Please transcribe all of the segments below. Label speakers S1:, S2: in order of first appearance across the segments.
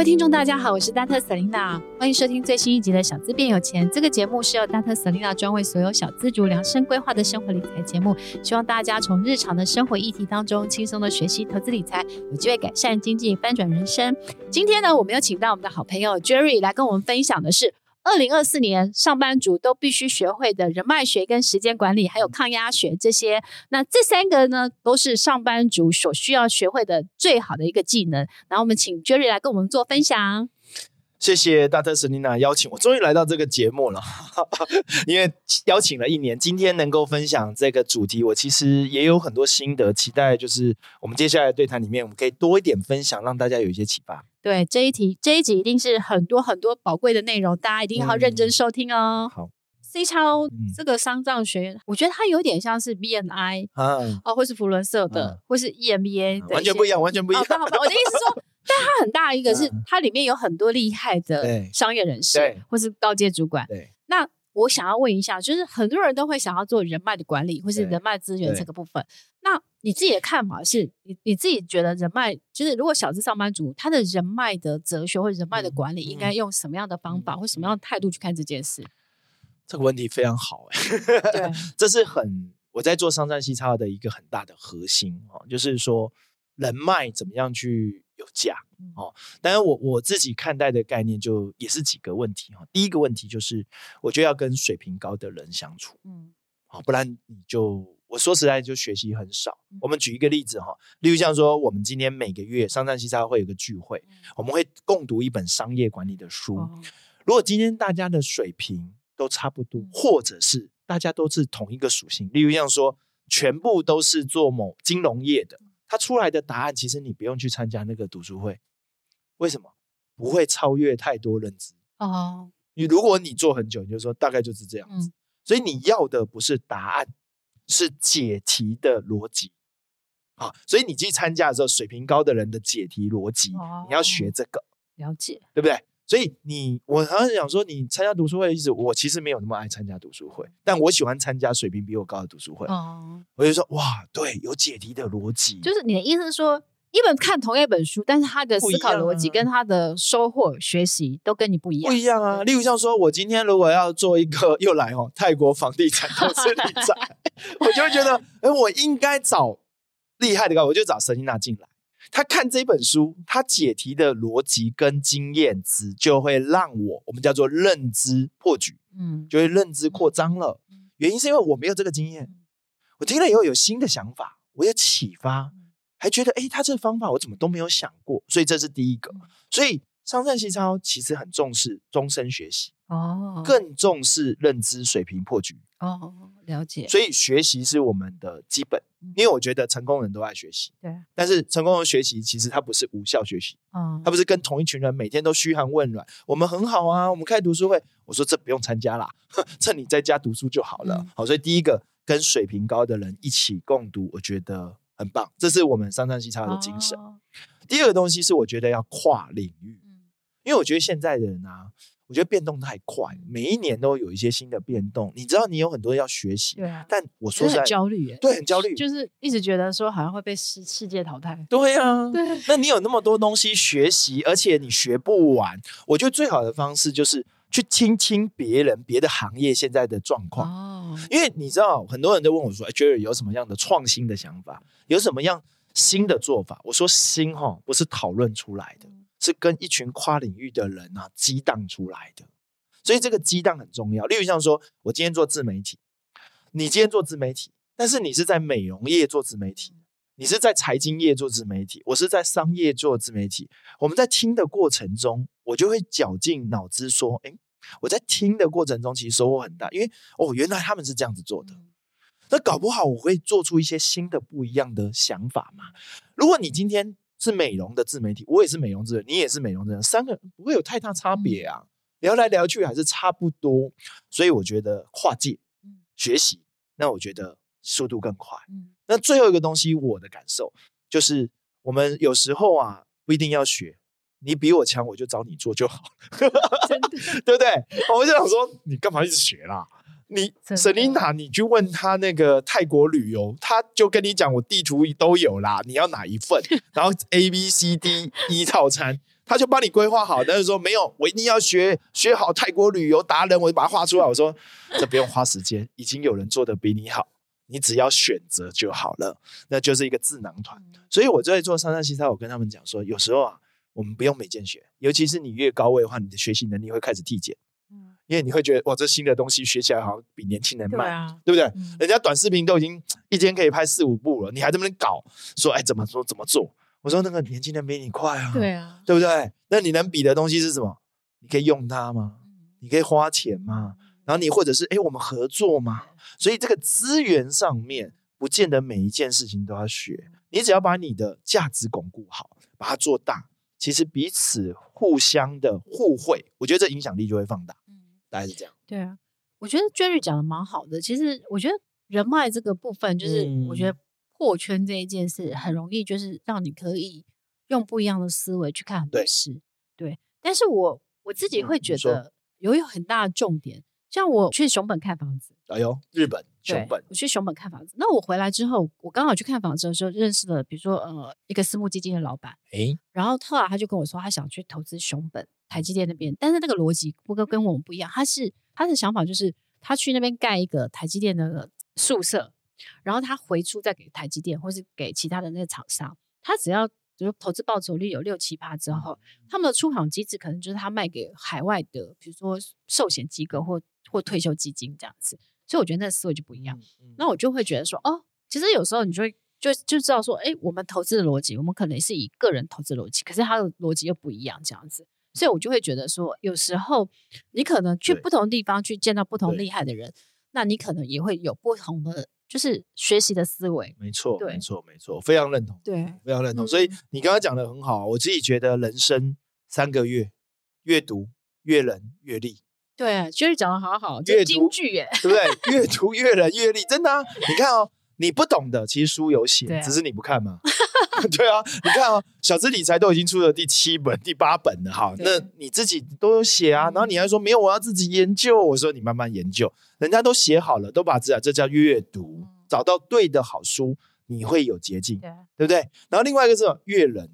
S1: 各位听众，大家好，我是 Dr. Selena，欢迎收听最新一集的《小资变有钱》。这个节目是由 Dr. Selena 专为所有小资族量身规划的生活理财节目，希望大家从日常的生活议题当中轻松的学习投资理财，有机会改善经济，翻转人生。今天呢，我们有请到我们的好朋友 Jerry 来跟我们分享的是。二零二四年，上班族都必须学会的人脉学、跟时间管理，还有抗压学这些，那这三个呢，都是上班族所需要学会的最好的一个技能。然后我们请 Jerry 来跟我们做分享。
S2: 谢谢大特 Selena 邀请我，终于来到这个节目了。因为邀请了一年，今天能够分享这个主题，我其实也有很多心得，期待就是我们接下来的对谈里面，我们可以多一点分享，让大家有一些启发。
S1: 对，这一题这一集一定是很多很多宝贵的内容，大家一定要认真收听哦。
S2: 嗯、好
S1: ，C 超、嗯、这个丧葬学院，我觉得它有点像是 BNI 啊，哦，或是弗伦社的，啊、或是 EMBA，、啊、
S2: 完全不一样，完全不一样。
S1: 哦、我的意思是说。但它很大一个是，它里面有很多厉害的商业人士，或是高阶主管。对，那我想要问一下，就是很多人都会想要做人脉的管理，或是人脉资源这个部分。那你自己的看法是，你你自己觉得人脉，就是如果小资上班族，他的人脉的哲学或者人脉的管理，应该用什么样的方法或什么样的态度去看这件事？
S2: 这个问题非常好，哎，对，这是很我在做商战西差的一个很大的核心哦，就是说人脉怎么样去。有价哦，当然我我自己看待的概念就也是几个问题哈。第一个问题就是，我觉得要跟水平高的人相处，嗯，好，不然你就我说实在就学习很少。我们举一个例子哈，例如像说，我们今天每个月商战西沙会有个聚会，我们会共读一本商业管理的书。如果今天大家的水平都差不多，或者是大家都是同一个属性，例如像说，全部都是做某金融业的。他出来的答案，其实你不用去参加那个读书会，为什么？不会超越太多认知哦。你如果你做很久，你就说大概就是这样子。嗯、所以你要的不是答案，是解题的逻辑啊。所以你去参加的时候，水平高的人的解题逻辑，哦、你要学这个，
S1: 了解，
S2: 对不对？所以你，我常常想说，你参加读书会的意思，我其实没有那么爱参加读书会，但我喜欢参加水平比我高的读书会。哦，我就说，哇，对，有解题的逻辑。
S1: 就是你的意思是说，一本看同一本书，但是他的思考逻辑跟他的收获学习都跟你不一样。
S2: 不一样啊！例如像说，我今天如果要做一个又来哦泰国房地产投资理财，我就会觉得，哎，我应该找厉害的高，我就找 Selena 进来。他看这本书，他解题的逻辑跟经验值就会让我，我们叫做认知破局，嗯，就会认知扩张了。原因是因为我没有这个经验，我听了以后有新的想法，我有启发，还觉得诶，他这个方法我怎么都没有想过，所以这是第一个。所以商战西超其实很重视终身学习。哦，更重视认知水平破局
S1: 哦，了解。
S2: 所以学习是我们的基本，嗯、因为我觉得成功人都爱学习。
S1: 对，
S2: 但是成功人学习其实他不是无效学习，嗯，他不是跟同一群人每天都嘘寒问暖。我们很好啊，我们开读书会，我说这不用参加啦，趁你在家读书就好了。嗯、好，所以第一个跟水平高的人一起共读，我觉得很棒，这是我们商战西超的精神。哦、第二个东西是我觉得要跨领域，嗯、因为我觉得现在的人啊。我觉得变动太快，每一年都有一些新的变动。你知道，你有很多要学习，对啊。但我说实在
S1: 很焦虑，
S2: 对，很焦虑，
S1: 就是一直觉得说好像会被世世界淘汰。
S2: 对啊，对。那你有那么多东西学习，而且你学不完。我觉得最好的方式就是去听听别人别的行业现在的状况哦。因为你知道，很多人都问我说：“哎，Jerry 有什么样的创新的想法？有什么样新的做法？”我说：“新哈，不是讨论出来的。”是跟一群跨领域的人啊激荡出来的，所以这个激荡很重要。例如像说，我今天做自媒体，你今天做自媒体，但是你是在美容业做自媒体，你是在财经业做自媒体，我是在商业做自媒体。我们在听的过程中，我就会绞尽脑汁说：“诶，我在听的过程中其实收获很大，因为哦，原来他们是这样子做的。那搞不好我会做出一些新的不一样的想法嘛。如果你今天。”是美容的自媒体，我也是美容自媒体，你也是美容自媒体，三个人不会有太大差别啊，聊来聊去还是差不多，所以我觉得跨界学习，那我觉得速度更快。那最后一个东西，我的感受就是，我们有时候啊，不一定要学，你比我强，我就找你做就好，真的 对不对？我就想说，你干嘛一直学啦？你 Selina，你去问他那个泰国旅游，他就跟你讲，我地图都有啦，你要哪一份？然后 A B C D E 套餐，他就帮你规划好。但是说没有，我一定要学学好泰国旅游达人，我就把它画出来。我说这不用花时间，已经有人做的比你好，你只要选择就好了。那就是一个智囊团。所以我在做上上西沙，我跟他们讲说，有时候啊，我们不用每件学，尤其是你越高位的话，你的学习能力会开始递减。因为你会觉得哇，这新的东西学起来好像比年轻人慢，对，啊、对不对？嗯、人家短视频都已经一天可以拍四五部了，你还这么搞，说哎怎么说怎么做？我说那个年轻人比你快啊，
S1: 对啊，
S2: 对不对？那你能比的东西是什么？你可以用它吗？你可以花钱吗？然后你或者是哎我们合作吗？所以这个资源上面不见得每一件事情都要学，你只要把你的价值巩固好，把它做大，其实彼此互相的互惠，我觉得这影响力就会放大。大概是这样。
S1: 对啊，我觉得 Jerry 讲的蛮好的。其实我觉得人脉这个部分，就是我觉得破圈这一件事很容易，就是让你可以用不一样的思维去看很多事。对，对，但是我我自己会觉得有一个很大的重点，像我去熊本看房子。
S2: 哎呦，日本熊本，
S1: 我去熊本看房子。那我回来之后，我刚好去看房子的时候，认识了比如说呃一个私募基金的老板。
S2: 诶，
S1: 然后后来他就跟我说，他想去投资熊本。台积电那边，但是那个逻辑不跟跟我们不一样。他是他的想法就是，他去那边盖一个台积电的宿舍，然后他回出再给台积电或是给其他的那个厂商。他只要比如投资报酬率有六七趴之后，他们的出厂机制可能就是他卖给海外的，比如说寿险机构或或退休基金这样子。所以我觉得那个思维就不一样。那我就会觉得说，哦，其实有时候你就会就就知道说，哎，我们投资的逻辑，我们可能是以个人投资逻辑，可是他的逻辑又不一样这样子。所以我就会觉得说，有时候你可能去不同地方去见到不同厉害的人，那你可能也会有不同的就是学习的思维。
S2: 没错，没错，没错，非常认同。
S1: 对，
S2: 非常认同。所以你刚刚讲的很好，我自己觉得人生三个月：阅读、阅人、阅历。
S1: 对，就是讲的好好，阅金句耶，
S2: 对不对？阅读、阅人、阅历，真的啊！你看哦，你不懂的，其实书有写，只是你不看嘛。对啊，你看啊、哦，小资理财都已经出了第七本、第八本了哈，那你自己都有写啊，然后你还说没有，我要自己研究。我说你慢慢研究，人家都写好了，都把字啊，这叫阅读，找到对的好书，你会有捷径，对，对不对？然后另外一个是阅人，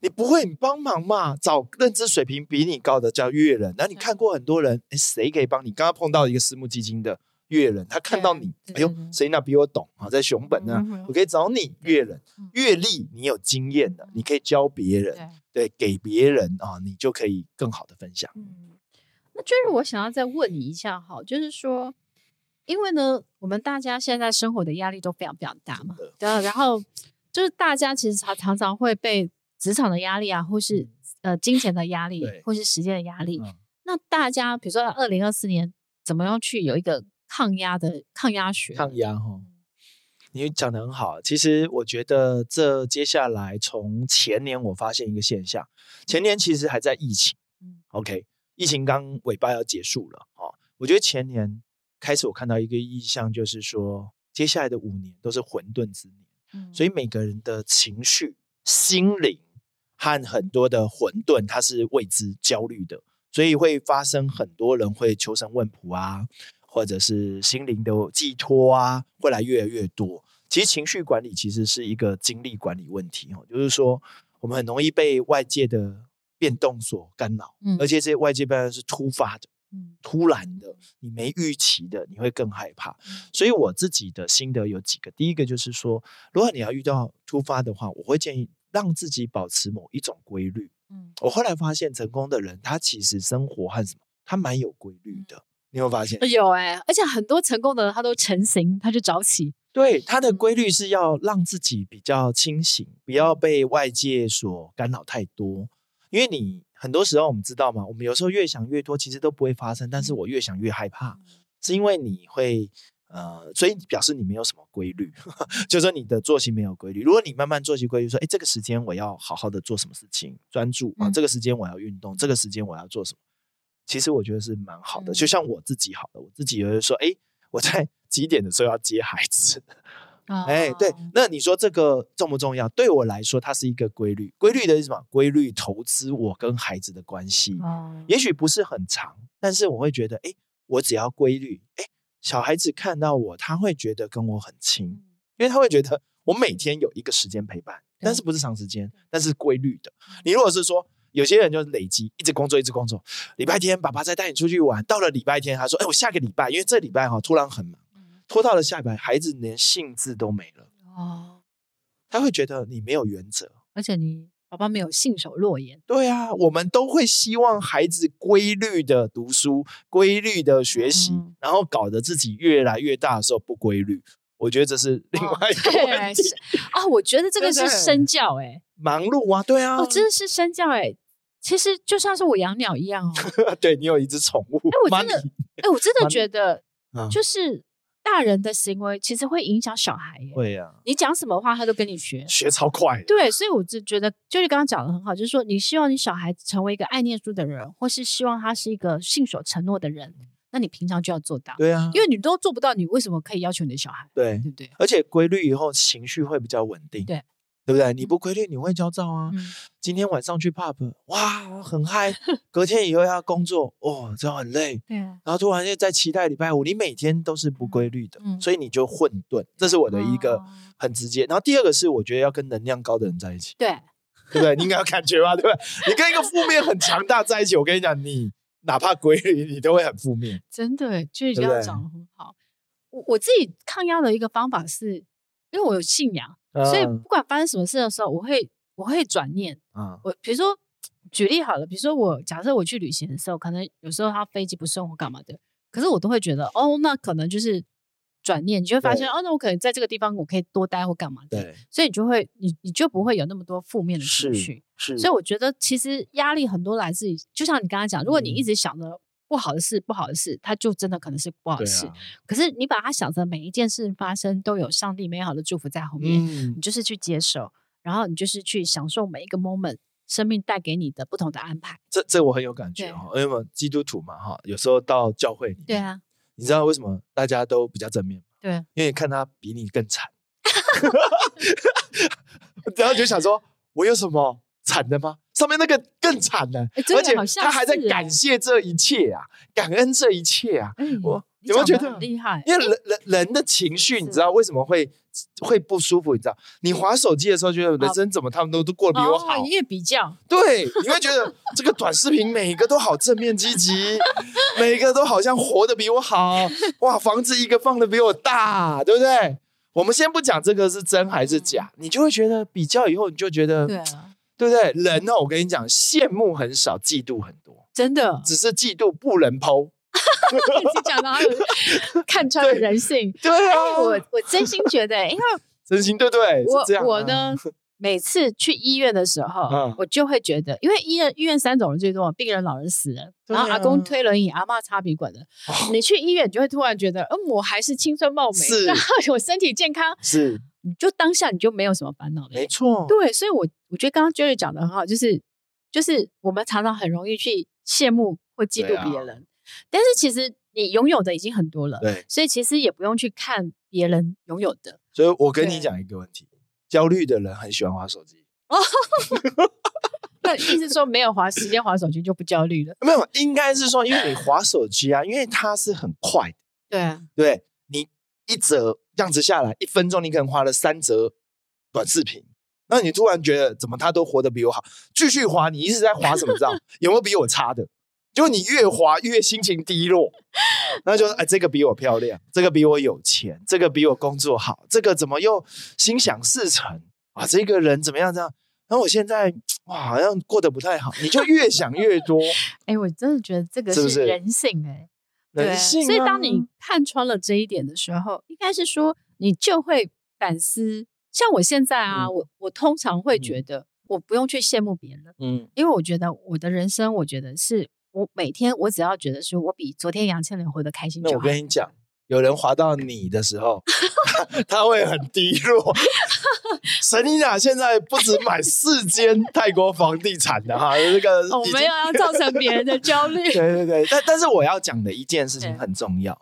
S2: 你不会，你帮忙嘛，找认知水平比你高的叫阅人。然后你看过很多人，哎，谁可以帮你？刚刚碰到一个私募基金的。阅人，他看到你，哎呦，谁那比我懂啊？在熊本呢，我可以找你阅人，阅历你有经验的，你可以教别人，对，给别人啊，你就可以更好的分享。
S1: 嗯，那就是我想要再问你一下哈，就是说，因为呢，我们大家现在生活的压力都非常非常大嘛，对，然后就是大家其实常常常会被职场的压力啊，或是呃金钱的压力，或是时间的压力。那大家比如说二零二四年怎么样去有一个抗压的抗压学，
S2: 抗压哈，你讲的很好。其实我觉得这接下来从前年我发现一个现象，前年其实还在疫情，嗯，OK，疫情刚尾巴要结束了哦。我觉得前年开始我看到一个意向，就是说接下来的五年都是混沌之年，嗯，所以每个人的情绪、心灵和很多的混沌，它是未知、焦虑的，所以会发生很多人会求神问卜啊。或者是心灵的寄托啊，会来越来越多。其实情绪管理其实是一个精力管理问题哦，就是说我们很容易被外界的变动所干扰，嗯，而且这些外界变动是突发的，嗯，突然的，你没预期的，你会更害怕。所以我自己的心得有几个，第一个就是说，如果你要遇到突发的话，我会建议让自己保持某一种规律。嗯，我后来发现成功的人，他其实生活和什么，他蛮有规律的。你有发现？
S1: 有哎、欸，而且很多成功的人他都成型，他就早起。
S2: 对，他的规律是要让自己比较清醒，不要被外界所干扰太多。因为你很多时候我们知道嘛？我们有时候越想越多，其实都不会发生。但是我越想越害怕，嗯、是因为你会呃，所以表示你没有什么规律，就是说你的作息没有规律。如果你慢慢作息规律，说，哎，这个时间我要好好的做什么事情，专注啊，这个时间我要运动，这个时间我要做什么。其实我觉得是蛮好的，就像我自己好的，我自己有人说，哎，我在 几点的时候要接孩子，哎，对，那你说这个重不重要？对我来说，它是一个规律，规律的是什么？规律投资我跟孩子的关系，也许不是很长，但是我会觉得，哎，我只要规律，哎，小孩子看到我，他会觉得跟我很亲，因为他会觉得我每天有一个时间陪伴，但是不是长时间，但是规律的。你如果是说，有些人就累积，一直工作，一直工作。礼拜天爸爸再带你出去玩，到了礼拜天，他说：“哎，我下个礼拜，因为这礼拜哈突然很忙，拖到了下礼拜，孩子连兴致都没了。”哦，他会觉得你没有原则，
S1: 而且你爸爸没有信守诺言。
S2: 对啊，我们都会希望孩子规律的读书，规律的学习，嗯、然后搞得自己越来越大的时候不规律。我觉得这是另外一个问题
S1: 啊、哦！我觉得这个是身教哎、欸，
S2: 忙碌啊，对啊，
S1: 哦，真的是身教哎、欸。其实就像是我养鸟一样哦，
S2: 对，你有一只宠物，
S1: 哎，我真的，哎，我真的觉得，就是大人的行为其实会影响小孩耶，
S2: 会呀，
S1: 你讲什么话，他都跟你学，
S2: 学超快，
S1: 对，所以我就觉得，就是刚刚讲的很好，就是说，你希望你小孩子成为一个爱念书的人，或是希望他是一个信守承诺的人。那你平常就要做到，
S2: 对啊，
S1: 因为你都做不到，你为什么可以要求你的小孩？
S2: 对，
S1: 对不对？
S2: 而且规律以后情绪会比较稳定，
S1: 对，
S2: 对不对？你不规律，你会焦躁啊。嗯、今天晚上去 pub，哇，很嗨，隔天以后要工作，哦，这样很累。对，然后突然又在期待礼拜五，你每天都是不规律的，嗯、所以你就混沌。这是我的一个很直接。然后第二个是，我觉得要跟能量高的人在一起，
S1: 对，
S2: 对不对？你应该有感觉吧？对不对？你跟一个负面很强大在一起，我跟你讲，你。哪怕规律，你都会很负面。
S1: 真的，就是这样讲得很好。我我自己抗压的一个方法是，因为我有信仰，嗯、所以不管发生什么事的时候，我会我会转念。嗯，我比如说举例好了，比如说我假设我去旅行的时候，可能有时候他飞机不顺或干嘛的，可是我都会觉得，哦，那可能就是。转念，你就会发现哦，那我可能在这个地方我可以多待或干嘛的，对所以你就会你你就不会有那么多负面的情绪。所以我觉得其实压力很多来自于，就像你刚才讲，如果你一直想着不好的事，不好的事，它就真的可能是不好的事。啊、可是你把它想成每一件事发生都有上帝美好的祝福在后面，嗯、你就是去接受，然后你就是去享受每一个 moment，生命带给你的不同的安排。
S2: 这这我很有感觉哈，对因为基督徒嘛哈，有时候到教会里面，
S1: 对啊。
S2: 你知道为什么大家都比较正面吗？
S1: 对，
S2: 因为看他比你更惨 然后就想说，我有什么惨的吗？上面那个更惨了，欸、而且他还在感谢这一切啊，感恩这一切啊，欸、我。有没有觉得很厉害？因为人人人的情绪，你知道为什么会会不舒服？你知道，你滑手机的时候，觉得人生怎么他们都都过得比我好？
S1: 越比较，
S2: 对，你会觉得这个短视频每个都好正面积极，每个都好像活得比我好。哇，房子一个放的比我大，对不对？我们先不讲这个是真还是假，你就会觉得比较以后，你就觉得对对不对？人哦，我跟你讲，羡慕很少，嫉妒很多，
S1: 真的，
S2: 只是嫉妒不能 po。
S1: 一直讲到看穿了人性，
S2: 对，对啊，
S1: 我我真心觉得，因为
S2: 真心对对，
S1: 我我呢，每次去医院的时候，嗯、我就会觉得，因为医院医院三种人最多，病人、老人、死人，然后阿公推轮椅，阿妈插鼻管的，哦、你去医院，你就会突然觉得，嗯，我还是青春貌美，然后我身体健康，
S2: 是，
S1: 你就当下你就没有什么烦恼了，
S2: 没错，
S1: 对，所以我我觉得刚刚 Jerry 讲的很好，就是就是我们常常很容易去羡慕或嫉妒别人。但是其实你拥有的已经很多了，对，所以其实也不用去看别人拥有的。
S2: 所以我跟你。讲一个问题：对焦虑的人很喜欢划手机。哦，
S1: 那意思说没有划时间划手机就不焦虑了？
S2: 没有，应该是说因为你划手机啊，因为它是很快的，
S1: 对啊，
S2: 对，你一折这样子下来，一分钟你可能划了三折短视频，那你突然觉得怎么他都活得比我好，继续划，你一直在划什么？知道有没有比我差的？就你越滑越心情低落，那就哎，这个比我漂亮，这个比我有钱，这个比我工作好，这个怎么又心想事成啊？这个人怎么样这样？然后我现在哇，好像过得不太好，你就越想越多。
S1: 哎、欸，我真的觉得这个是人性哎、欸，
S2: 人性。
S1: 所以当你看穿了这一点的时候，应该是说你就会反思。像我现在啊，嗯、我我通常会觉得我不用去羡慕别人，嗯，因为我觉得我的人生，我觉得是。我每天，我只要觉得说，我比昨天杨倩玲活得开心就好。
S2: 那我跟你讲，有人滑到你的时候，他，他会很低落。神妮娜现在不止买四间泰国房地产的哈，这个
S1: 我没有要造成别人的焦虑。
S2: 对对对，但但是我要讲的一件事情很重要，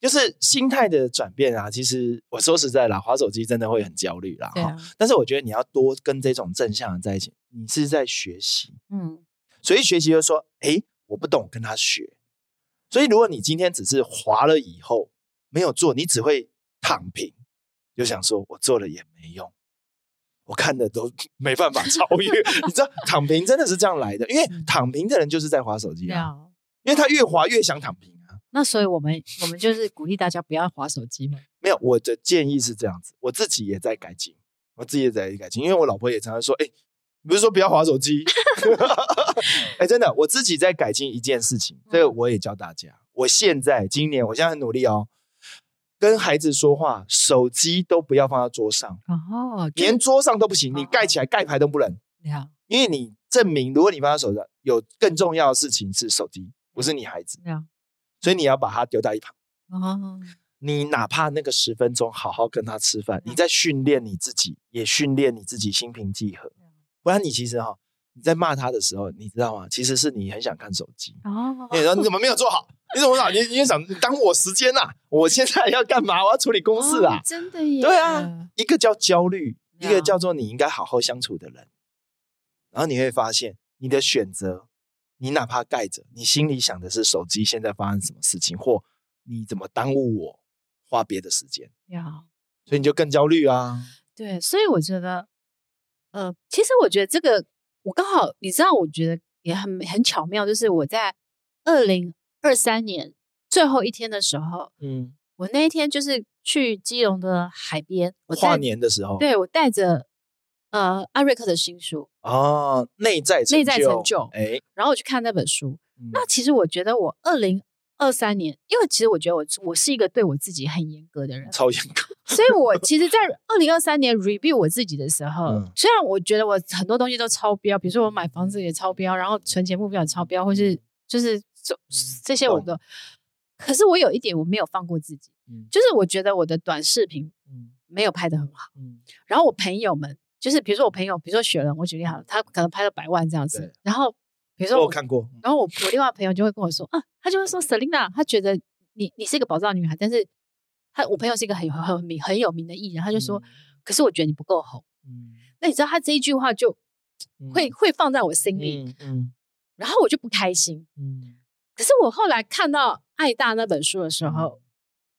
S2: 对就是心态的转变啊。其实我说实在啦，滑手机真的会很焦虑啦。啊、但是我觉得你要多跟这种正向的在一起，你是在学习。嗯，所以学习就是说，哎。我不懂，跟他学。所以，如果你今天只是滑了以后没有做，你只会躺平，就想说我做了也没用。我看的都 没办法超越。你知道躺平真的是这样来的，因为躺平的人就是在滑手机啊，嗯、因为他越滑越想躺平啊。
S1: 那所以我们我们就是鼓励大家不要滑手机嘛。
S2: 没有，我的建议是这样子，我自己也在改进，我自己也在改进，因为我老婆也常常说，哎、欸，不是说不要划手机，哎、欸，真的，我自己在改进一件事情，这个我也教大家。我现在今年，我现在很努力哦。跟孩子说话，手机都不要放在桌上哦，连桌上都不行，你盖起来盖牌都不能。因为你证明，如果你放在手上，有更重要的事情是手机，不是你孩子。所以你要把它丢在一旁。哦，你哪怕那个十分钟，好好跟他吃饭，你在训练你自己，也训练你自己心平气和。不然你其实哈。你在骂他的时候，你知道吗？其实是你很想看手机。哦，你说你怎么没有做好？你怎么老？你你想你耽误我时间呐、啊？我现在要干嘛？我要处理公事啊！
S1: 哦、真的耶。
S2: 对啊，一个叫焦虑，一个叫做你应该好好相处的人。然后你会发现，你的选择，你哪怕盖着，你心里想的是手机现在发生什么事情，或你怎么耽误我花别的时间。
S1: 要，
S2: 所以你就更焦虑啊。
S1: 对，所以我觉得，呃，其实我觉得这个。我刚好，你知道，我觉得也很很巧妙，就是我在二零二三年最后一天的时候，嗯，我那一天就是去基隆的海边，我
S2: 跨年的时候，
S1: 对，我带着呃阿瑞克的新书
S2: 哦，内在
S1: 内在成就，哎，然后我去看那本书，嗯，那其实我觉得我二零。二三年，因为其实我觉得我我是一个对我自己很严格的人，
S2: 超严格。
S1: 所以我 其实，在二零二三年 review 我自己的时候，嗯、虽然我觉得我很多东西都超标，比如说我买房子也超标，然后存钱目标也超标，或是就是这这些我都，嗯、可是我有一点我没有放过自己，嗯、就是我觉得我的短视频没有拍的很好，嗯、然后我朋友们就是比如说我朋友，比如说雪人，我举例好了，他可能拍了百万这样子，然后。比如说我，
S2: 我看过，
S1: 然后我我另外朋友就会跟我说啊，他就会说 Selina，他觉得你你是一个宝藏女孩，但是他我朋友是一个很很名很有名的艺人，他就说，嗯、可是我觉得你不够红，嗯，那你知道他这一句话就会、嗯、会。放在我心里，嗯，嗯。然后我就不开心，嗯，可是我后来看到爱大那本书的时候，嗯、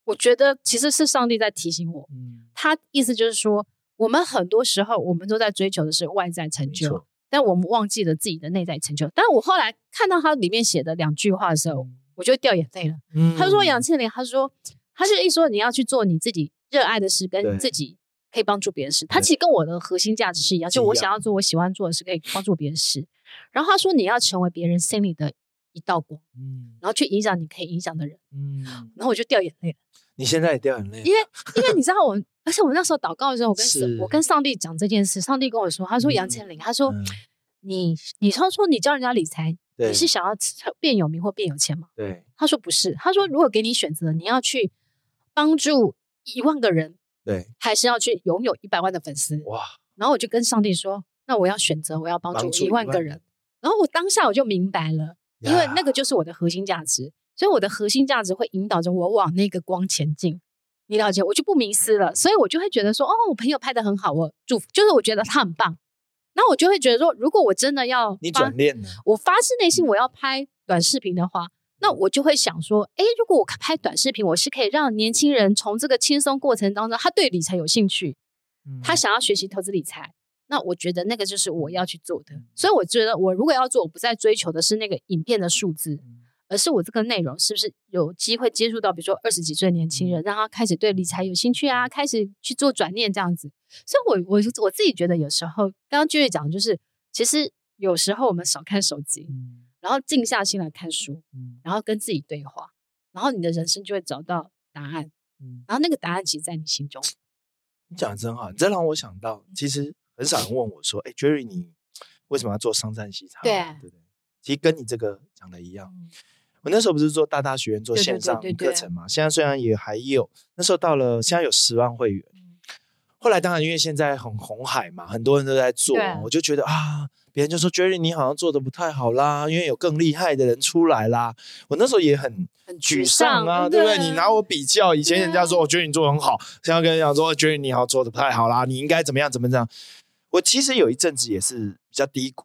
S1: 我觉得其实是上帝在提醒我，嗯，他意思就是说，我们很多时候我们都在追求的是外在成就。但我们忘记了自己的内在成就。但我后来看到他里面写的两句话的时候，我就掉眼泪了。嗯，他说杨倩玲，他说他就一说你要去做你自己热爱的事，跟自己可以帮助别人事。他其实跟我的核心价值是一样，就我想要做我喜欢做的事，可以帮助别人事。然后他说你要成为别人心里的一道光，嗯，然后去影响你可以影响的人，嗯，然后我就掉眼泪了。
S2: 你现在也掉眼泪，
S1: 因为因为你知道我，而且我那时候祷告的时候，我跟是我跟上帝讲这件事，上帝跟我说，他说杨千玲，嗯、他说、嗯、你你他说你教人家理财，你是想要变有名或变有钱吗？
S2: 对，
S1: 他说不是，他说如果给你选择，你要去帮助一万个人，
S2: 对，还
S1: 是要去拥有一百万的粉丝？哇！然后我就跟上帝说，那我要选择，我要帮助一万个人。然后我当下我就明白了，因为那个就是我的核心价值。所以我的核心价值会引导着我往那个光前进，你了解，我就不迷失了。所以我就会觉得说，哦，我朋友拍的很好，我祝福，就是我觉得他很棒。那我就会觉得说，如果我真的要
S2: 你转念，
S1: 我发自内心我要拍短视频的话，那我就会想说，诶，如果我拍短视频，我是可以让年轻人从这个轻松过程当中，他对理财有兴趣，他想要学习投资理财，那我觉得那个就是我要去做的。所以我觉得，我如果要做，我不再追求的是那个影片的数字。而是我这个内容是不是有机会接触到，比如说二十几岁的年轻人，让他开始对理财有兴趣啊，开始去做转念这样子。所以我，我我我自己觉得，有时候刚刚 Jerry 讲的就是，其实有时候我们少看手机，嗯、然后静下心来看书，嗯、然后跟自己对话，然后你的人生就会找到答案。嗯、然后那个答案其实，在你心中。
S2: 你讲的真好，你这让我想到，其实很少人问我说：“哎、欸、，Jerry，你为什么要做商战西茶？”
S1: 对
S2: 对对，其实跟你这个讲的一样。嗯我那时候不是做大大学院做线上课程嘛？现在虽然也还有，那时候到了现在有十万会员。后来当然因为现在很红海嘛，很多人都在做，我就觉得啊，别人就说 Jerry 你好像做的不太好啦，因为有更厉害的人出来啦。我那时候也很很沮丧啊，对不对？你拿我比较，以前人家说我觉得你做的很好，现在跟人讲说 Jerry 你好像做的不太好啦，你应该怎么样怎么样？我其实有一阵子也是比较低谷，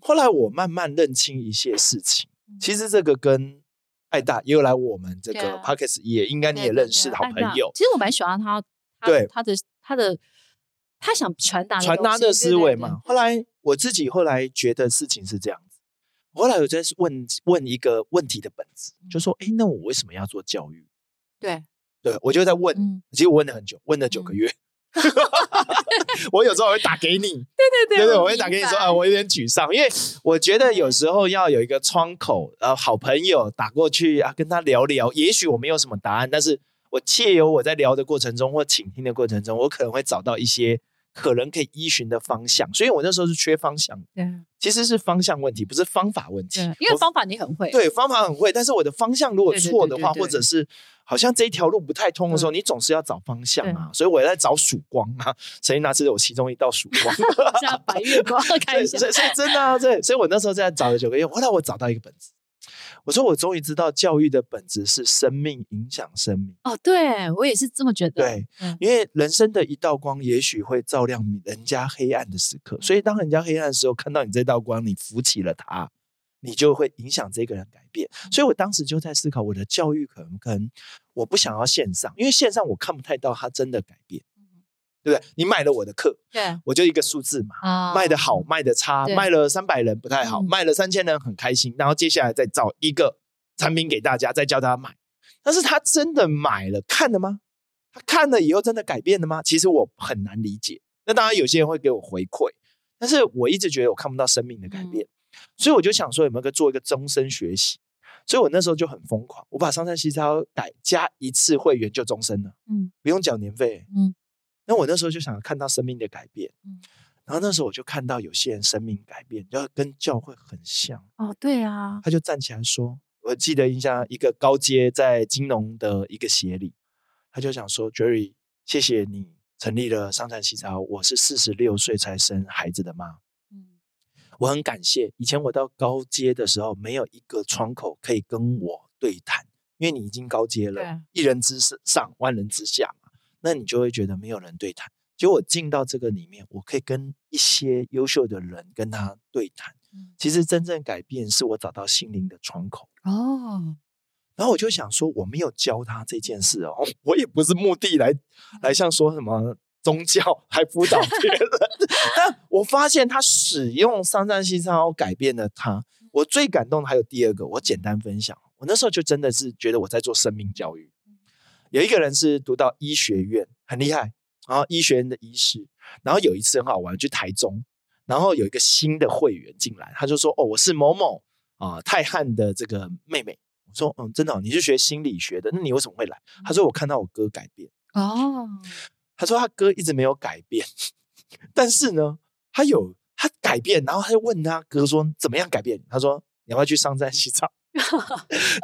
S2: 后来我慢慢认清一些事情。其实这个跟爱大也有来我们这个 Podcast 也应该你也认识的好朋友。
S1: 其实我蛮喜欢他，他对他的他的他想传达
S2: 传达的思维嘛。后来我自己后来觉得事情是这样子，后来我在问问一个问题的本质，就说：哎，那我为什么要做教育？
S1: 对，
S2: 对我就在问，其实我问了很久，问了九个月。我有时候会打给你，对
S1: 对对，
S2: 对对，我会打给你说，啊，我有点沮丧，因为我觉得有时候要有一个窗口，呃，好朋友打过去啊，跟他聊聊，也许我没有什么答案，但是我借由我在聊的过程中或倾听的过程中，我可能会找到一些。可能可以依循的方向，所以我那时候是缺方向。对，其实是方向问题，不是方法问题。
S1: 因为方法你很会，
S2: 对，方法很会，但是我的方向如果错的话，或者是好像这一条路不太通的时候，你总是要找方向啊。所以我在找曙光啊，所以那是我其中一道曙光，
S1: 像白月光，看一下。
S2: 所以真的啊，对，所以我那时候在找了九个月，后来我找到一个本质。我说，我终于知道教育的本质是生命影响生命。
S1: 哦，对，我也是这么觉得。
S2: 对，嗯、因为人生的一道光，也许会照亮人家黑暗的时刻。所以，当人家黑暗的时候，看到你这道光，你扶起了他，你就会影响这个人改变。所以我当时就在思考，我的教育可能可能我不想要线上，因为线上我看不太到他真的改变。对不对？你买了我的课，对，我就一个数字嘛，哦、卖的好，卖的差，对卖了三百人不太好，嗯、卖了三千人很开心，然后接下来再找一个产品给大家，再叫大家买。但是他真的买了看了吗？他看了以后真的改变了吗？其实我很难理解。那当然有些人会给我回馈，但是我一直觉得我看不到生命的改变，嗯、所以我就想说有没有个做一个终身学习。所以我那时候就很疯狂，我把上山西超改加一次会员就终身了，嗯，不用缴年费，嗯。那我那时候就想看到生命的改变，嗯，然后那时候我就看到有些人生命改变，就跟教会很像
S1: 哦，对啊，
S2: 他就站起来说，我记得印象一个高阶在金融的一个协理，他就想说，Jerry，谢谢你成立了商战西超，我是四十六岁才生孩子的妈，嗯，我很感谢，以前我到高阶的时候没有一个窗口可以跟我对谈，因为你已经高阶了，一人之上，万人之下。那你就会觉得没有人对谈。结果我进到这个里面，我可以跟一些优秀的人跟他对谈。其实真正改变是我找到心灵的窗口哦。然后我就想说，我没有教他这件事哦，我也不是目的来来像说什么宗教还辅导别人。但我发现他使用上善西超改变了他。我最感动的还有第二个，我简单分享。我那时候就真的是觉得我在做生命教育。有一个人是读到医学院，很厉害，然后医学院的医师，然后有一次很好玩，去台中，然后有一个新的会员进来，他就说：“哦，我是某某啊、呃、泰汉的这个妹妹。”我说：“嗯，真的、哦，你是学心理学的，那你为什么会来？”他说：“我看到我哥改变。”哦，他说他哥一直没有改变，但是呢，他有他改变，然后他就问他哥说：“怎么样改变？”他说：“你要不要去上山洗澡？”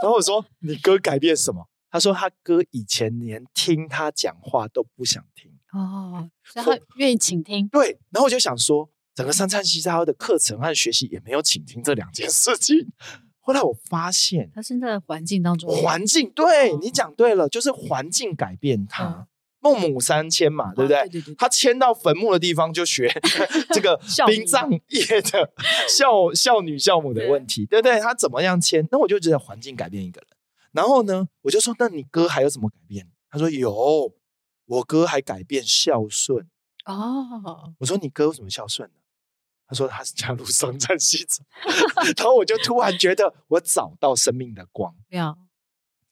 S2: 然后我说：“你哥改变什么？”他说他哥以前连听他讲话都不想听
S1: 哦，然后愿意倾听。
S2: 对，然后我就想说，整个三餐西超的课程和学习也没有倾听这两件事情。后来我发现，
S1: 他现在的环境当中，
S2: 环境对、哦、你讲对了，就是环境改变他。孟、嗯、母三迁嘛，哦、对不对？对对对，他迁到坟墓的地方就学 这个殡葬业的 孝孝女孝母的问题，对，对不对？他怎么样迁？那我就觉得环境改变一个人。然后呢，我就说，那你哥还有什么改变？他说有，我哥还改变孝顺。哦，我说你哥为什么孝顺呢？他说他是加入上善西超。然后我就突然觉得我找到生命的光。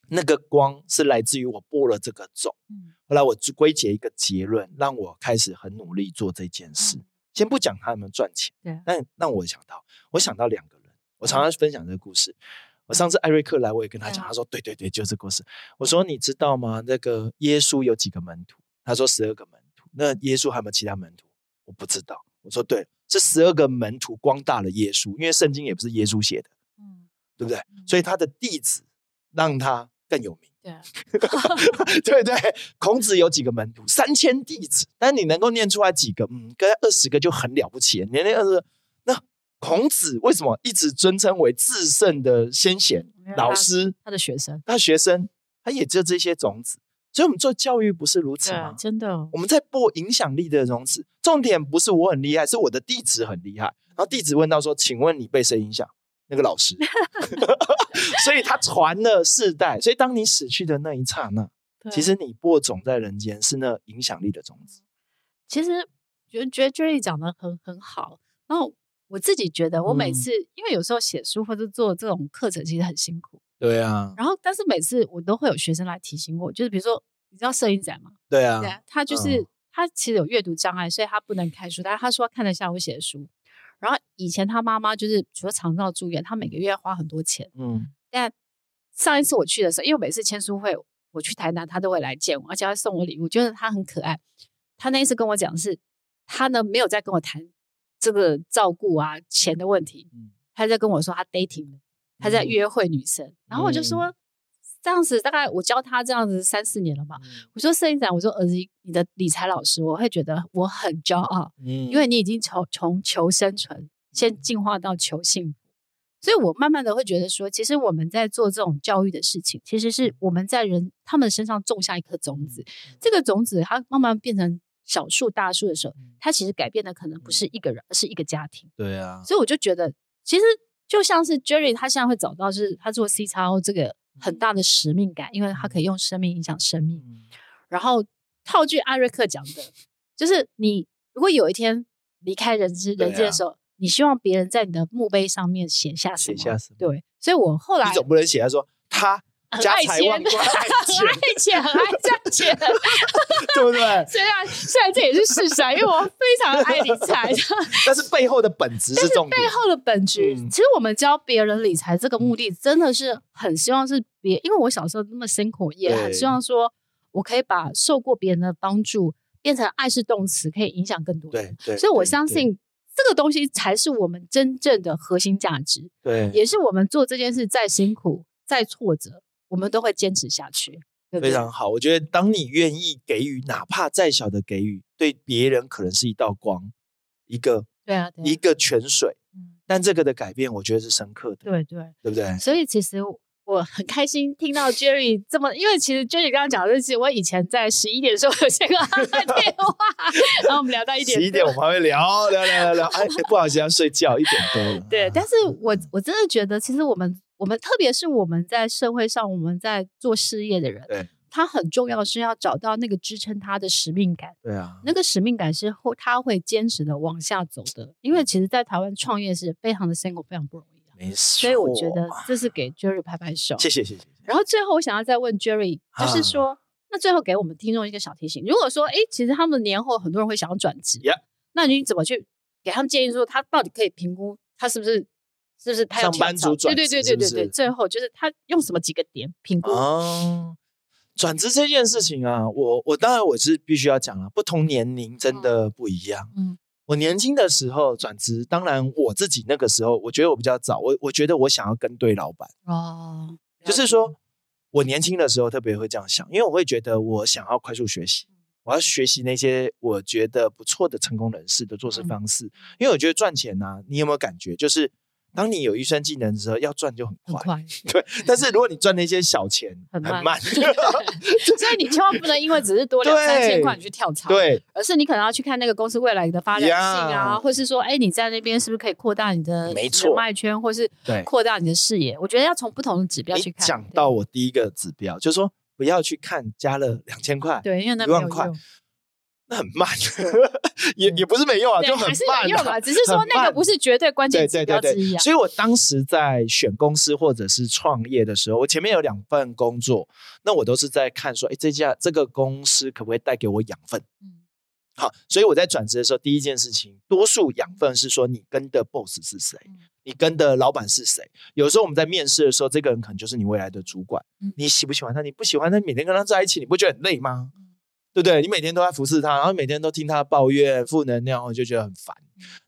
S2: 那个光是来自于我播了这个种。嗯，后来我就归结一个结论，让我开始很努力做这件事。嗯、先不讲他有没有赚钱，对，但让我想到，我想到两个人，我常常分享这个故事。我上次艾瑞克来，我也跟他讲，他说：“对对对，就是故事。”我说：“你知道吗？那个耶稣有几个门徒？”他说：“十二个门徒。”那耶稣还有没有其他门徒？我不知道。我说：“对，这十二个门徒光大了耶稣，因为圣经也不是耶稣写的，嗯，对不对？所以他的弟子让他更有名。对，对对，孔子有几个门徒？三千弟子，但你能够念出来几个？嗯，跟二十个就很了不起。年年二十。”孔子为什么一直尊称为至圣的先贤老师？
S1: 他的学生，
S2: 他的学生，他也只有这些种子。所以，我们做教育不是如此吗？
S1: 真的，
S2: 我们在播影响力的种子。重点不是我很厉害，是我的弟子很厉害。然后弟子问到说：“请问你被谁影响？”那个老师。所以他传了世代。所以当你死去的那一刹那，其实你播种在人间是那影响力的种子。
S1: 其实。觉得觉得 Jerry 讲的很很好。然后我自己觉得，我每次、嗯、因为有时候写书或者做这种课程，其实很辛苦。
S2: 对啊。
S1: 然后，但是每次我都会有学生来提醒我，就是比如说，你知道摄影展吗？
S2: 对啊。
S1: 对啊，他就是、嗯、他其实有阅读障碍，所以他不能看书，但是他说他看得下我写的书。然后以前他妈妈就是除了长照住院，他每个月要花很多钱。嗯。但上一次我去的时候，因为每次签书会，我去台南，他都会来见我，而且他送我礼物，觉得他很可爱。他那一次跟我讲的是，他呢没有在跟我谈这个照顾啊钱的问题，嗯、他在跟我说他 dating，他在约会女生，嗯、然后我就说、嗯、这样子大概我教他这样子三四年了吧。嗯、我说摄影展，我说儿子，你的理财老师，我会觉得我很骄傲，嗯、因为你已经从从求生存先进化到求幸福，所以我慢慢的会觉得说，其实我们在做这种教育的事情，其实是我们在人他们身上种下一颗种子，嗯、这个种子它慢慢变成。小树大树的时候，它其实改变的可能不是一个人，而是一个家庭。
S2: 对啊，
S1: 所以我就觉得，其实就像是 Jerry，他现在会找到，是他做 CXO 这个很大的使命感，因为他可以用生命影响生命。然后套句艾瑞克讲的，就是你如果有一天离开人世人间的时候，你希望别人在你的墓碑上面写下什么？写下什么？对，所以我后来
S2: 你总不能写他说他。家财万贯，
S1: 很爱钱，很爱赚钱，
S2: 对不对？
S1: 虽然虽然这也是事实，因为我非常爱理财，
S2: 但是背后的本质是重点。
S1: 背后的本质，嗯、其实我们教别人理财这个目的，真的是很希望是别，因为我小时候那么辛苦，也很希望说我可以把受过别人的帮助变成爱是动词，可以影响更多人。对，对，所以我相信这个东西才是我们真正的核心价值。对，也是我们做这件事再辛苦再挫折。我们都会坚持下去，对对，
S2: 非常好。我觉得，当你愿意给予，哪怕再小的给予，对别人可能是一道光，一个
S1: 对啊，对啊，
S2: 一个泉水。嗯，但这个的改变，我觉得是深刻的。
S1: 对对，
S2: 对不对？
S1: 所以其实我很开心听到 Jerry 这么，因为其实 Jerry 刚刚讲的是，我以前在十一点的时候有接过他的电话，然后我们聊到一点，
S2: 十一点我们还会聊聊聊聊聊，哎，不好意思，要睡觉，一点多了。
S1: 对，但是我我真的觉得，其实我们。我们特别是我们在社会上，我们在做事业的人，对，他很重要是要找到那个支撑他的使命感。
S2: 对啊，
S1: 那个使命感是后他会坚持的往下走的。因为其实，在台湾创业是非常的辛苦，非常不容易的。
S2: 没错，
S1: 所以我觉得这是给 Jerry 拍拍手。
S2: 谢谢谢谢。
S1: 然后最后我想要再问 Jerry，就是说，啊、那最后给我们听众一个小提醒：如果说，哎，其实他们年后很多人会想要转职.那你怎么去给他们建议，说他到底可以评估他是不是？是不是他要
S2: 上班族转？
S1: 对对对对对对，最后就是他用什么几个点评估？
S2: 哦，转职这件事情啊，我我当然我是必须要讲了，不同年龄真的不一样。嗯，我年轻的时候转职，当然我自己那个时候，我觉得我比较早，我我觉得我想要跟对老板。哦，就是说我年轻的时候特别会这样想，因为我会觉得我想要快速学习。我要学习那些我觉得不错的成功人士的做事方式，因为我觉得赚钱啊，你有没有感觉就是？当你有一身技能的时候，要赚就很快。很快对，但是如果你赚那些小钱，很慢。很慢所
S1: 以你千万不能因为只是多两三千块你去跳槽，对，而是你可能要去看那个公司未来的发展性啊，或是说，哎，你在那边是不是可以扩大你的人脉圈，或是扩大你的视野？我觉得要从不同的指标去看。
S2: 讲到我第一个指标，就是说不要去看加了两千块，
S1: 对，因为那没有用。
S2: 很慢，也也不是没用啊，就很慢。
S1: 用啊，只是说那个不是绝对关键指标之一啊。
S2: 所以我当时在选公司或者是创业的时候，我前面有两份工作，那我都是在看说，哎，这家这个公司可不可以带给我养分？嗯，好，所以我在转职的时候，第一件事情，多数养分是说你跟的 boss 是谁，你跟的老板是谁。有时候我们在面试的时候，这个人可能就是你未来的主管，你喜不喜欢他？你不喜欢他，每天跟他在一起，你不觉得很累吗？对不对？你每天都在服侍他，然后每天都听他抱怨负能量，我就觉得很烦。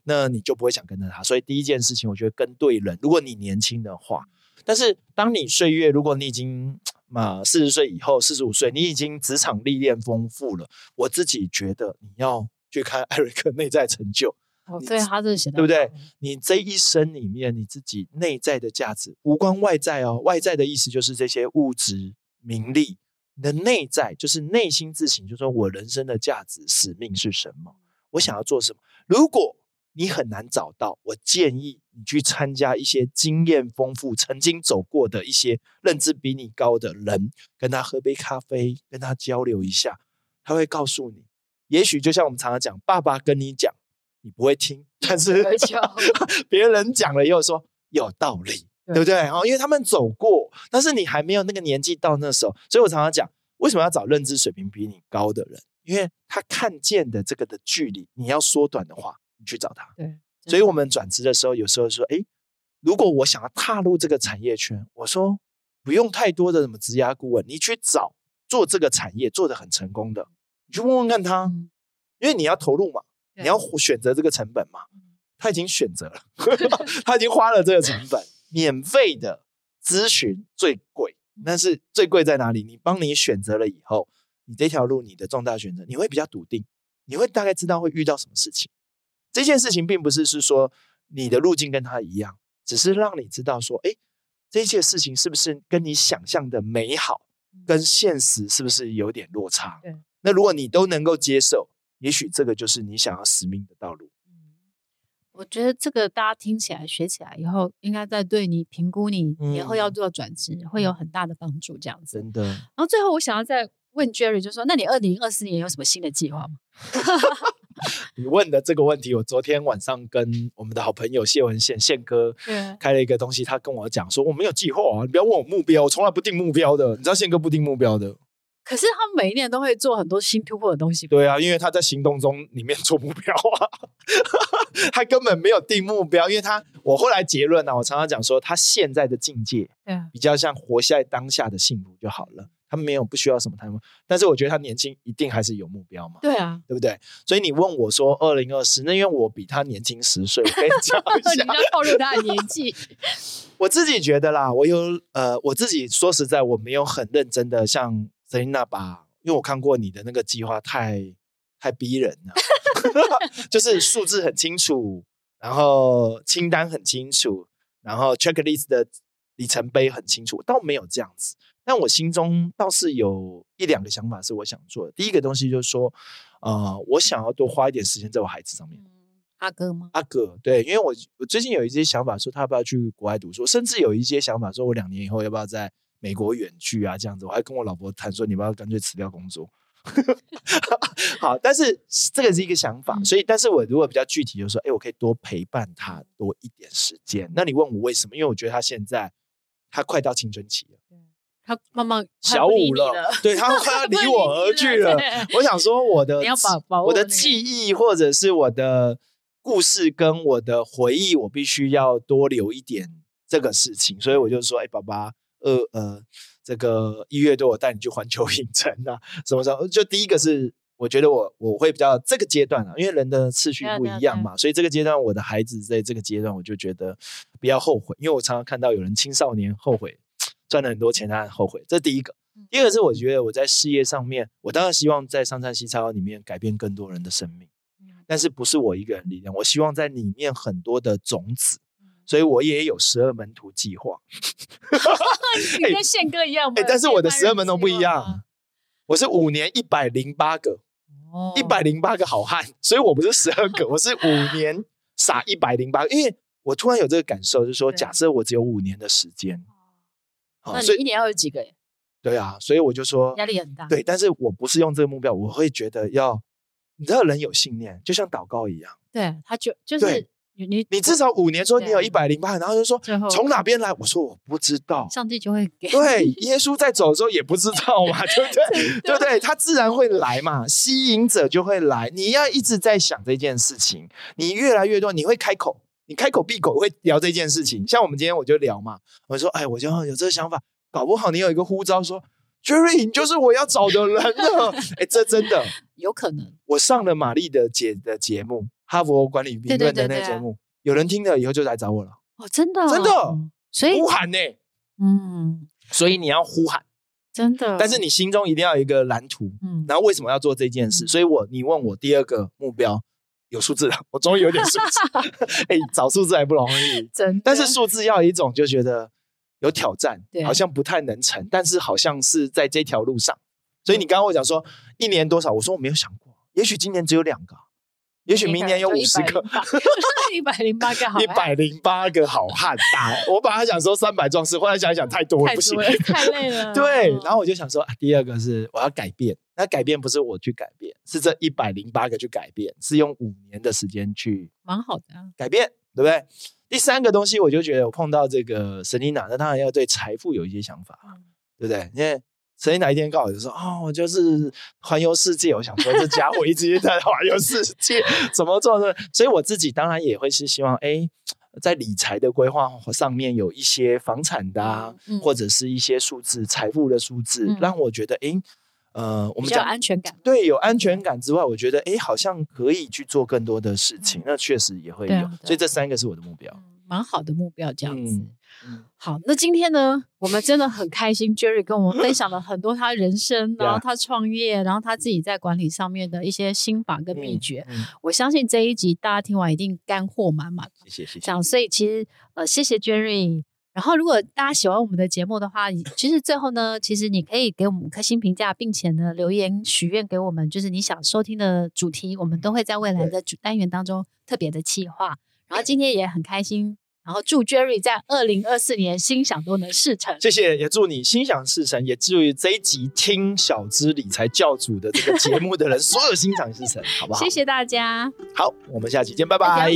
S2: 那你就不会想跟着他。所以第一件事情，我觉得跟对人。如果你年轻的话，但是当你岁月，如果你已经嘛四十岁以后，四十五岁，你已经职场历练丰富了，我自己觉得你要去看艾瑞克内在成就。
S1: 哦，对，他这写的
S2: 对不对？你这一生里面，你自己内在的价值无关外在哦。外在的意思就是这些物质名利。你的内在就是内心自省，就是说我人生的价值使命是什么？我想要做什么？如果你很难找到，我建议你去参加一些经验丰富、曾经走过的一些认知比你高的人，跟他喝杯咖啡，跟他交流一下，他会告诉你也许就像我们常常讲，爸爸跟你讲，你不会听，但是 别人讲了以后说有道理，对，不对？然后因为他们走过，但是你还没有那个年纪到那时候，所以我常常讲，为什么要找认知水平比你高的人？因为他看见的这个的距离，你要缩短的话，你去找他。
S1: 对，
S2: 所以我们转职的时候，有时候说，哎，如果我想要踏入这个产业圈，我说不用太多的什么职涯顾问，你去找做这个产业做得很成功的，你去问问看他，嗯、因为你要投入嘛，你要选择这个成本嘛，他已经选择了，他已经花了这个成本，免费的咨询最贵，但是最贵在哪里？你帮你选择了以后。你这条路，你的重大选择，你会比较笃定，你会大概知道会遇到什么事情。这件事情并不是是说你的路径跟他一样，只是让你知道说，哎，这些事情是不是跟你想象的美好，跟现实是不是有点落差？对。那如果你都能够接受，也许这个就是你想要使命的道路。
S1: 嗯，我觉得这个大家听起来、学起来以后，应该在对你评估你以后要做转职、嗯、会有很大的帮助。这样子，
S2: 真的。
S1: 然后最后，我想要再。问 Jerry 就说：“那你二零二四年有什么新的计划吗？”
S2: 你问的这个问题，我昨天晚上跟我们的好朋友谢文宪宪哥开了一个东西，他跟我讲说：“我没有计划啊，你不要问我目标，我从来不定目标的。你知道宪哥不定目标的，
S1: 可是他每一年都会做很多新突破的东西。
S2: 对啊，因为他在行动中里面做目标啊，他根本没有定目标，因为他我后来结论呢、啊，我常常讲说，他现在的境界比较像活在当下的幸福就好了。”他没有不需要什么太多，但是我觉得他年轻一定还是有目标嘛。
S1: 对啊，
S2: 对不对？所以你问我说二零二四，那因为我比他年轻十岁，我跟你讲 一下，
S1: 你要透露他的年纪。
S2: 我自己觉得啦，我有呃，我自己说实在，我没有很认真的像 Selina 吧，因为我看过你的那个计划太太逼人了，就是数字很清楚，然后清单很清楚，然后 checklist 的里程碑很清楚，倒没有这样子。但我心中倒是有一两个想法是我想做的。第一个东西就是说，呃，我想要多花一点时间在我孩子上面。
S1: 嗯、阿哥吗？
S2: 阿哥，对，因为我我最近有一些想法，说他要不要去国外读书，甚至有一些想法，说我两年以后要不要在美国远去啊，这样子。我还跟我老婆谈说，你不要干脆辞掉工作。好，但是这个是一个想法，所以，但是我如果比较具体，就是说，哎，我可以多陪伴他多一点时间。那你问我为什么？因为我觉得他现在他快到青春期了。
S1: 他慢慢
S2: 小五了，了对，他快要 离我而去了。我想说，我的我的记忆或者是我的故事跟我的回忆，我必须要多留一点这个事情。所以我就说，哎，爸爸，呃呃，这个一月多我带你去环球影城啊，什么时候？就第一个是，我觉得我我会比较这个阶段啊，因为人的次序不一样嘛，所以这个阶段我的孩子在这个阶段，我就觉得不要后悔，因为我常常看到有人青少年后悔。赚了很多钱，他很后悔。这是第一个。第二个是，我觉得我在事业上面，我当然希望在上山西超里面改变更多人的生命，但是不是我一个人力量。我希望在里面很多的种子，所以我也有十二门徒计划。
S1: 你跟宪哥一样吗？
S2: 哎，但是我的十二门徒不一样，我是五年一百零八个，一百零八个好汉，所以我不是十二个，我是五 年撒一百零八个。因为我突然有这个感受，就是说，假设我只有五年的时间。
S1: 那你一年要有几个？
S2: 对啊，所以我就说
S1: 压力很大。
S2: 对，但是我不是用这个目标，我会觉得要，你知道人有信念，就像祷告一样。
S1: 对，他就就是你
S2: 你至少五年说你有一百零八，然后就说从哪边来？我说我不知道，
S1: 上帝就会给。
S2: 对，耶稣在走的时候也不知道嘛，对不对？对不对？他自然会来嘛，吸引者就会来。你要一直在想这件事情，你越来越多，你会开口。你开口闭口会聊这件事情，像我们今天我就聊嘛，我说，哎，我就有这个想法，搞不好你有一个呼召说，Jerry，你就是我要找的人了，哎，这真的
S1: 有可能。
S2: 我上了玛丽的姐的节目，哈佛管理评论的那个节目，有人听了以后就来找我了。
S1: 哦，真的，
S2: 真的，
S1: 所以
S2: 呼喊呢，嗯，所以你要呼喊，
S1: 真的，
S2: 但是你心中一定要有一个蓝图，嗯，然后为什么要做这件事？所以我，你问我第二个目标。有数字了，我终于有点数字。哎、欸，找数字还不容易，真的。但是数字要一种就觉得有挑战，好像不太能成，但是好像是在这条路上。所以你刚刚我讲说一年多少，我说我没有想过，也许今年只有两个，也许明年有五十个，
S1: 一百零八个好，
S2: 一百零八个好汉打。我本来想说三百壮士，后来想一想太多了，不行，
S1: 太累了。
S2: 对，然后我就想说，第二个是我要改变。那改变不是我去改变，是这一百零八个去改变，是用五年的时间去，
S1: 蛮好的
S2: 改变，对不对？第三个东西，我就觉得我碰到这个 Selina，那当然要对财富有一些想法，对不对？因为 Selina 一天告诉我就说，哦，我就是环游世界。我想说，这家伙 一直在环游世界，怎么做呢？所以我自己当然也会是希望，哎，在理财的规划上面有一些房产的啊，嗯、或者是一些数字财富的数字，嗯、让我觉得，哎。呃，我
S1: 们讲安全感，
S2: 对，有安全感之外，我觉得哎，好像可以去做更多的事情，嗯、那确实也会有，所以这三个是我的目标，
S1: 蛮好的目标，这样子。好，那今天呢，我们真的很开心，Jerry 跟我们分享了很多他人生，然后他创业，然后他自己在管理上面的一些心法跟秘诀。嗯嗯、我相信这一集大家听完一定干货满满。
S2: 谢谢，谢谢。
S1: 这样，所以其实呃，谢谢 Jerry。然后，如果大家喜欢我们的节目的话，其实最后呢，其实你可以给我们五颗星评价，并且呢留言许愿给我们，就是你想收听的主题，我们都会在未来的主单元当中特别的企划。然后今天也很开心，然后祝 Jerry 在二零二四年心想都能事成。
S2: 谢谢，也祝你心想事成，也祝这一集听小资理财教主的这个节目的人 所有心想事成，好不好？
S1: 谢谢大家。
S2: 好，我们下期见，拜拜。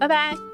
S1: 拜拜。